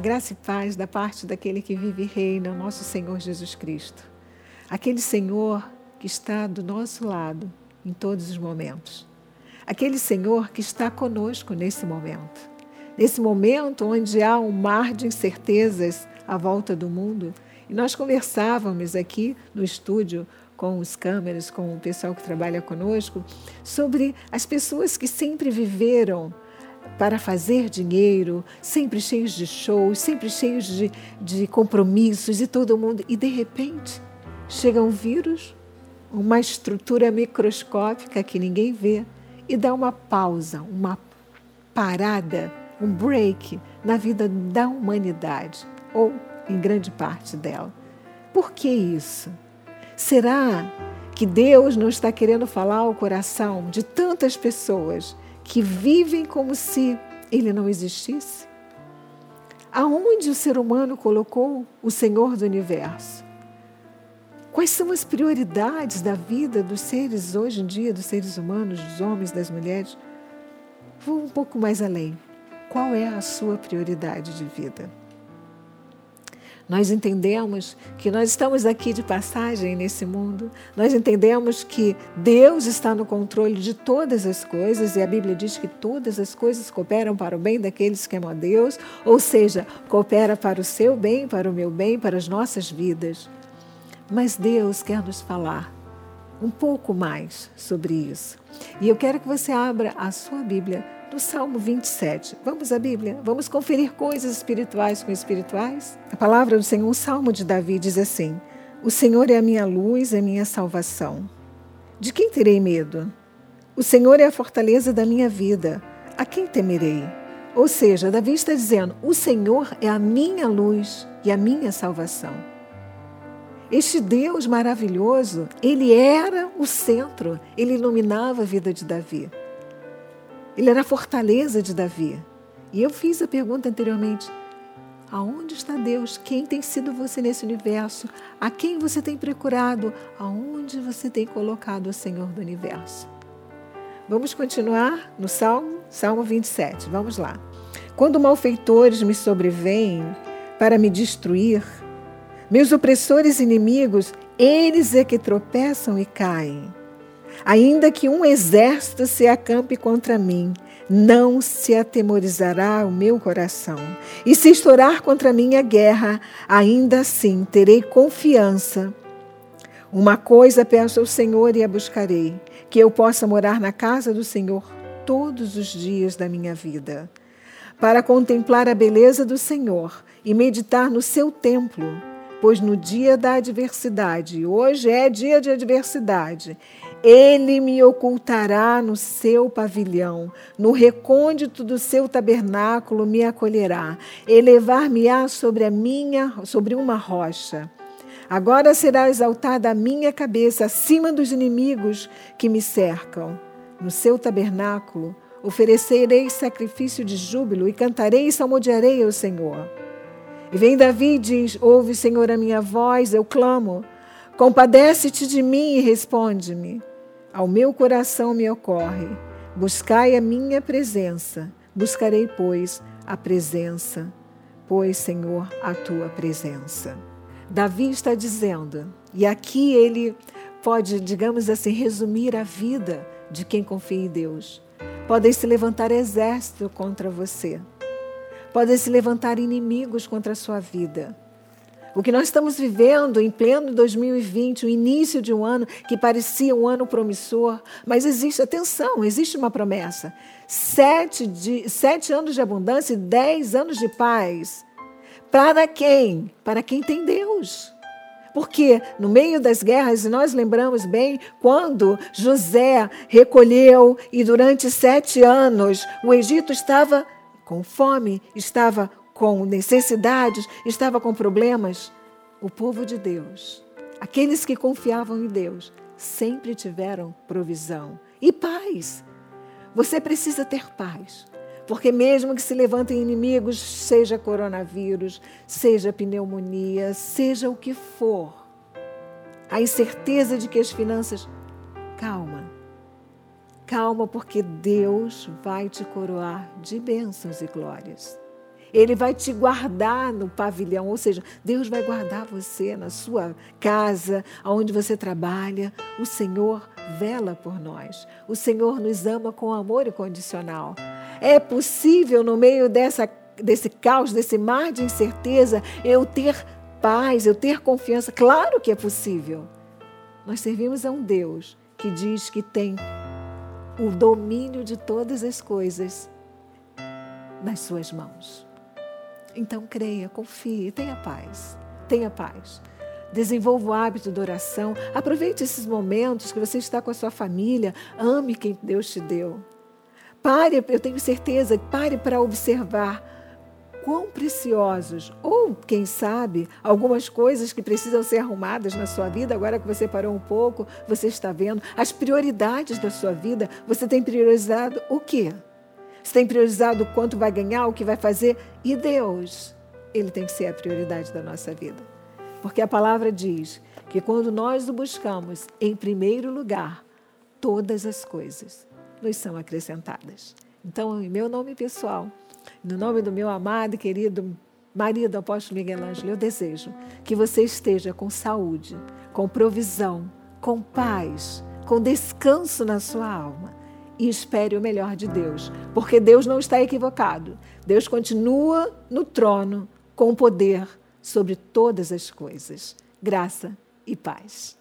graça e paz da parte daquele que vive e reina, nosso Senhor Jesus Cristo. Aquele Senhor que está do nosso lado em todos os momentos. Aquele Senhor que está conosco nesse momento. Nesse momento onde há um mar de incertezas à volta do mundo. E nós conversávamos aqui no estúdio com os câmeras, com o pessoal que trabalha conosco, sobre as pessoas que sempre viveram para fazer dinheiro, sempre cheios de shows, sempre cheios de, de compromissos e todo mundo. E de repente chega um vírus, uma estrutura microscópica que ninguém vê, e dá uma pausa, uma parada, um break na vida da humanidade, ou em grande parte dela. Por que isso? Será que Deus não está querendo falar ao coração de tantas pessoas que vivem como se ele não existisse? Aonde o ser humano colocou o Senhor do universo? Quais são as prioridades da vida dos seres hoje em dia, dos seres humanos, dos homens, das mulheres? Vou um pouco mais além. Qual é a sua prioridade de vida? Nós entendemos que nós estamos aqui de passagem nesse mundo, nós entendemos que Deus está no controle de todas as coisas e a Bíblia diz que todas as coisas cooperam para o bem daqueles que amam a Deus, ou seja, coopera para o seu bem, para o meu bem, para as nossas vidas. Mas Deus quer nos falar um pouco mais sobre isso. E eu quero que você abra a sua Bíblia do Salmo 27. Vamos à Bíblia? Vamos conferir coisas espirituais com espirituais? A palavra do Senhor, o Salmo de Davi, diz assim: O Senhor é a minha luz, é minha salvação. De quem terei medo? O Senhor é a fortaleza da minha vida. A quem temerei? Ou seja, Davi está dizendo: O Senhor é a minha luz e a minha salvação. Este Deus maravilhoso, ele era o centro, ele iluminava a vida de Davi. Ele era a fortaleza de Davi. E eu fiz a pergunta anteriormente: aonde está Deus? Quem tem sido você nesse universo? A quem você tem procurado? Aonde você tem colocado o Senhor do universo? Vamos continuar no Salmo, Salmo 27. Vamos lá. Quando malfeitores me sobrevêm para me destruir, meus opressores inimigos, eles é que tropeçam e caem. Ainda que um exército se acampe contra mim, não se atemorizará o meu coração. E se estourar contra mim a guerra, ainda assim terei confiança. Uma coisa peço ao Senhor e a buscarei: que eu possa morar na casa do Senhor todos os dias da minha vida, para contemplar a beleza do Senhor e meditar no seu templo. Pois no dia da adversidade, hoje é dia de adversidade, ele me ocultará no seu pavilhão, no recôndito do seu tabernáculo me acolherá, elevar-me-á sobre a minha, sobre uma rocha. Agora será exaltada a minha cabeça acima dos inimigos que me cercam. No seu tabernáculo oferecerei sacrifício de júbilo e cantarei e salmodiarei ao Senhor. E vem Davi e diz: Ouve, Senhor, a minha voz, eu clamo. Compadece-te de mim e responde-me. Ao meu coração me ocorre: buscai a minha presença. Buscarei, pois, a presença, pois, Senhor, a tua presença. Davi está dizendo, e aqui ele pode, digamos assim, resumir a vida de quem confia em Deus. Podem se levantar exército contra você. Podem se levantar inimigos contra a sua vida. O que nós estamos vivendo em pleno 2020, o início de um ano que parecia um ano promissor, mas existe, atenção, existe uma promessa. Sete, de, sete anos de abundância e dez anos de paz. Para quem? Para quem tem Deus. Porque no meio das guerras, e nós lembramos bem, quando José recolheu e durante sete anos o Egito estava com fome, estava com necessidades, estava com problemas, o povo de Deus, aqueles que confiavam em Deus, sempre tiveram provisão e paz. Você precisa ter paz. Porque mesmo que se levantem inimigos, seja coronavírus, seja pneumonia, seja o que for, a incerteza de que as finanças. Calma. Calma, porque Deus vai te coroar de bênçãos e glórias. Ele vai te guardar no pavilhão, ou seja, Deus vai guardar você na sua casa, aonde você trabalha. O Senhor vela por nós. O Senhor nos ama com amor incondicional. É possível, no meio dessa, desse caos, desse mar de incerteza, eu ter paz, eu ter confiança? Claro que é possível. Nós servimos a um Deus que diz que tem o domínio de todas as coisas nas suas mãos. Então creia, confie, tenha paz. Tenha paz. Desenvolva o hábito da oração. Aproveite esses momentos que você está com a sua família. Ame quem Deus te deu. Pare, eu tenho certeza, pare para observar quão preciosos, ou quem sabe, algumas coisas que precisam ser arrumadas na sua vida, agora que você parou um pouco, você está vendo as prioridades da sua vida. Você tem priorizado o quê? Você tem priorizado quanto vai ganhar, o que vai fazer? E Deus, Ele tem que ser a prioridade da nossa vida. Porque a palavra diz que quando nós o buscamos em primeiro lugar, todas as coisas nos são acrescentadas. Então, em meu nome pessoal, no nome do meu amado e querido marido apóstolo Miguel Ângelo, eu desejo que você esteja com saúde, com provisão, com paz, com descanso na sua alma e espere o melhor de Deus, porque Deus não está equivocado. Deus continua no trono com poder sobre todas as coisas. Graça e paz.